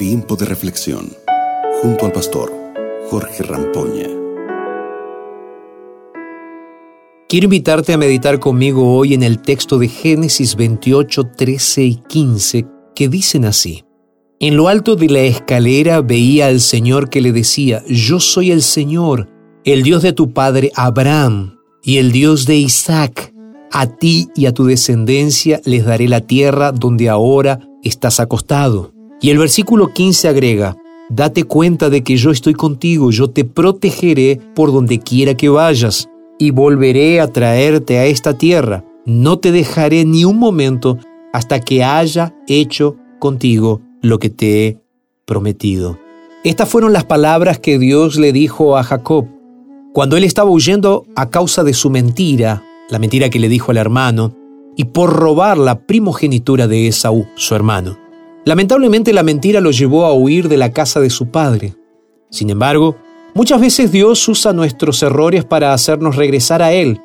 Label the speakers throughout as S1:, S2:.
S1: Tiempo de reflexión junto al pastor Jorge Rampoña.
S2: Quiero invitarte a meditar conmigo hoy en el texto de Génesis 28, 13 y 15 que dicen así. En lo alto de la escalera veía al Señor que le decía, Yo soy el Señor, el Dios de tu padre Abraham y el Dios de Isaac. A ti y a tu descendencia les daré la tierra donde ahora estás acostado. Y el versículo 15 agrega, Date cuenta de que yo estoy contigo, yo te protegeré por donde quiera que vayas, y volveré a traerte a esta tierra. No te dejaré ni un momento hasta que haya hecho contigo lo que te he prometido. Estas fueron las palabras que Dios le dijo a Jacob cuando él estaba huyendo a causa de su mentira, la mentira que le dijo al hermano, y por robar la primogenitura de Esaú, su hermano. Lamentablemente la mentira lo llevó a huir de la casa de su padre. Sin embargo, muchas veces Dios usa nuestros errores para hacernos regresar a Él,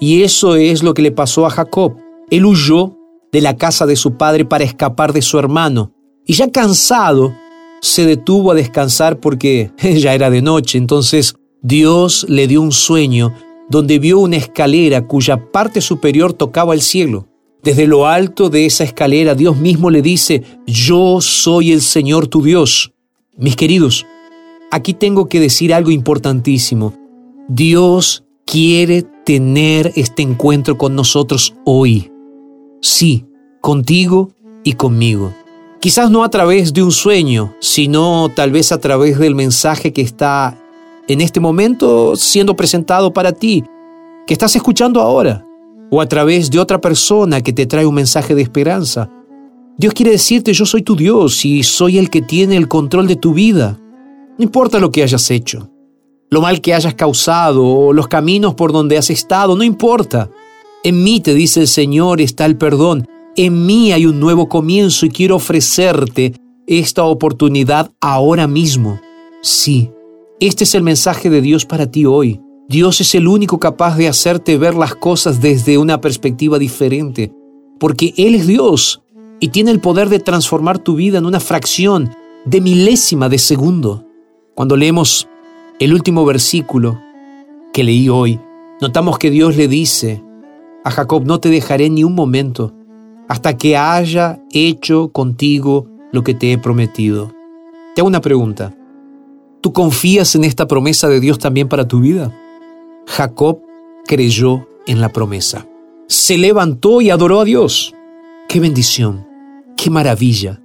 S2: y eso es lo que le pasó a Jacob. Él huyó de la casa de su padre para escapar de su hermano, y ya cansado, se detuvo a descansar porque ya era de noche. Entonces Dios le dio un sueño donde vio una escalera cuya parte superior tocaba el cielo. Desde lo alto de esa escalera Dios mismo le dice, yo soy el Señor tu Dios. Mis queridos, aquí tengo que decir algo importantísimo. Dios quiere tener este encuentro con nosotros hoy. Sí, contigo y conmigo. Quizás no a través de un sueño, sino tal vez a través del mensaje que está en este momento siendo presentado para ti, que estás escuchando ahora, o a través de otra persona que te trae un mensaje de esperanza. Dios quiere decirte, yo soy tu Dios y soy el que tiene el control de tu vida. No importa lo que hayas hecho, lo mal que hayas causado o los caminos por donde has estado, no importa. En mí, te dice el Señor, está el perdón en mí hay un nuevo comienzo y quiero ofrecerte esta oportunidad ahora mismo. Sí, este es el mensaje de Dios para ti hoy. Dios es el único capaz de hacerte ver las cosas desde una perspectiva diferente, porque Él es Dios y tiene el poder de transformar tu vida en una fracción de milésima de segundo. Cuando leemos el último versículo que leí hoy, notamos que Dios le dice a Jacob, no te dejaré ni un momento hasta que haya hecho contigo lo que te he prometido. Te hago una pregunta. ¿Tú confías en esta promesa de Dios también para tu vida? Jacob creyó en la promesa. Se levantó y adoró a Dios. ¡Qué bendición! ¡Qué maravilla!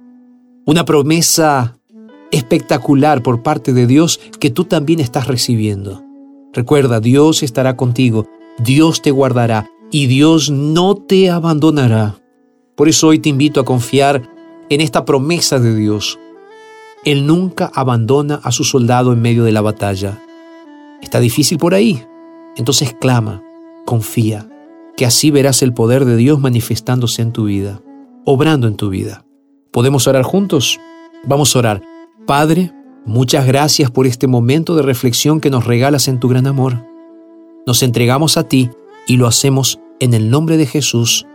S2: Una promesa espectacular por parte de Dios que tú también estás recibiendo. Recuerda, Dios estará contigo, Dios te guardará y Dios no te abandonará. Por eso hoy te invito a confiar en esta promesa de Dios. Él nunca abandona a su soldado en medio de la batalla. Está difícil por ahí. Entonces clama, confía, que así verás el poder de Dios manifestándose en tu vida, obrando en tu vida. ¿Podemos orar juntos? Vamos a orar. Padre, muchas gracias por este momento de reflexión que nos regalas en tu gran amor. Nos entregamos a ti y lo hacemos en el nombre de Jesús.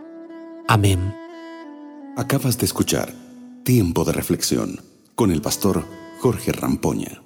S2: Amén.
S1: Acabas de escuchar Tiempo de Reflexión con el pastor Jorge Rampoña.